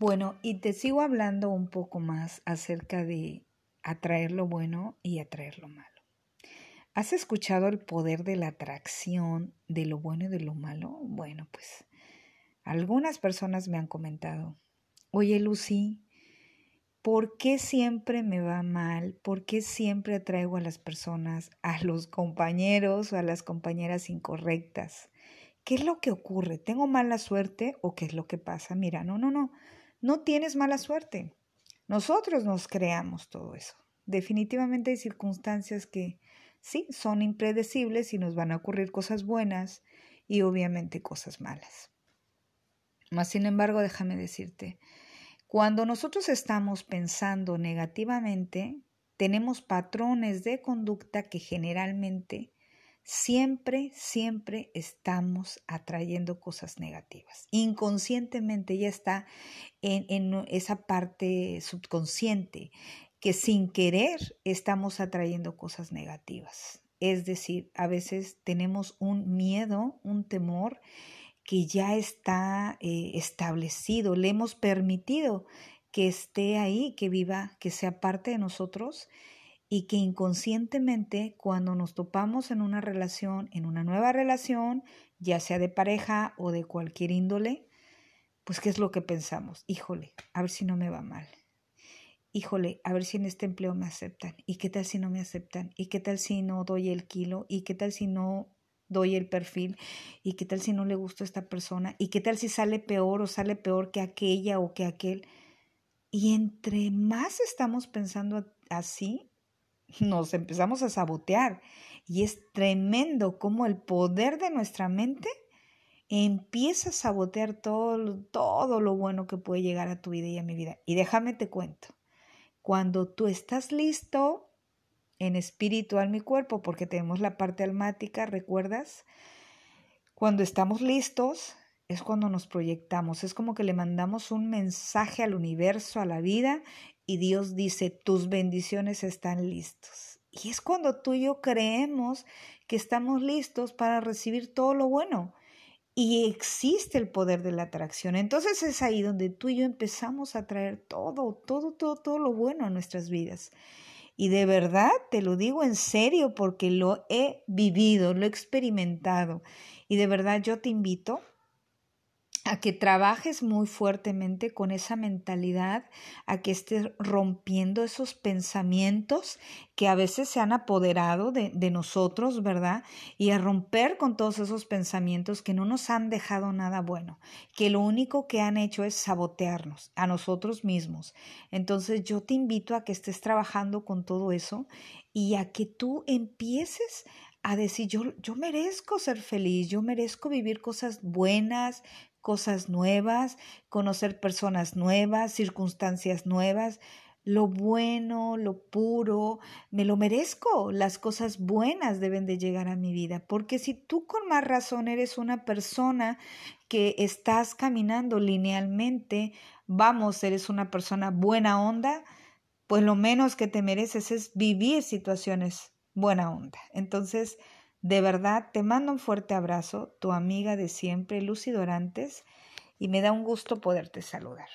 Bueno, y te sigo hablando un poco más acerca de atraer lo bueno y atraer lo malo. ¿Has escuchado el poder de la atracción de lo bueno y de lo malo? Bueno, pues algunas personas me han comentado, oye Lucy, ¿por qué siempre me va mal? ¿Por qué siempre atraigo a las personas, a los compañeros o a las compañeras incorrectas? ¿Qué es lo que ocurre? ¿Tengo mala suerte o qué es lo que pasa? Mira, no, no, no, no tienes mala suerte. Nosotros nos creamos todo eso. Definitivamente hay circunstancias que sí son impredecibles y nos van a ocurrir cosas buenas y obviamente cosas malas. Mas, sin embargo, déjame decirte, cuando nosotros estamos pensando negativamente, tenemos patrones de conducta que generalmente siempre, siempre estamos atrayendo cosas negativas. Inconscientemente ya está en, en, esa parte subconsciente que sin querer estamos atrayendo cosas negativas. Es decir, a veces tenemos un miedo, un temor que ya está eh, establecido, le hemos permitido que esté ahí, que viva, que sea parte de nosotros y que inconscientemente cuando nos topamos en una relación, en una nueva relación, ya sea de pareja o de cualquier índole, pues ¿qué es lo que pensamos? Híjole, a ver si no me va mal. Híjole, a ver si en este empleo me aceptan. ¿Y qué tal si no me aceptan? ¿Y qué tal si no doy el kilo? ¿Y qué tal si no doy el perfil y qué tal si no le gusta a esta persona y qué tal si sale peor o sale peor que aquella o que aquel. Y entre más estamos pensando así, nos empezamos a sabotear. Y es tremendo cómo el poder de nuestra mente empieza a sabotear todo, todo lo bueno que puede llegar a tu vida y a mi vida. Y déjame te cuento, cuando tú estás listo en espiritual mi cuerpo, porque tenemos la parte almática, ¿recuerdas? Cuando estamos listos es cuando nos proyectamos, es como que le mandamos un mensaje al universo, a la vida, y Dios dice, tus bendiciones están listos. Y es cuando tú y yo creemos que estamos listos para recibir todo lo bueno. Y existe el poder de la atracción. Entonces es ahí donde tú y yo empezamos a traer todo, todo, todo, todo lo bueno a nuestras vidas. Y de verdad te lo digo en serio porque lo he vivido, lo he experimentado. Y de verdad yo te invito a que trabajes muy fuertemente con esa mentalidad, a que estés rompiendo esos pensamientos que a veces se han apoderado de, de, nosotros, ¿verdad? Y a romper con todos esos pensamientos que no nos han dejado nada bueno, que lo único que han hecho es sabotearnos a nosotros mismos. Entonces yo te invito a que estés trabajando con todo eso y a que tú empieces a decir, yo, yo merezco ser feliz, yo merezco vivir cosas buenas, cosas nuevas, conocer personas nuevas, circunstancias nuevas, lo bueno, lo puro, me lo merezco, las cosas buenas deben de llegar a mi vida, porque si tú con más razón eres una persona que estás caminando linealmente, vamos, eres una persona buena onda, pues lo menos que te mereces es vivir situaciones buena onda. Entonces, de verdad, te mando un fuerte abrazo, tu amiga de siempre, Lucy Dorantes, y me da un gusto poderte saludar.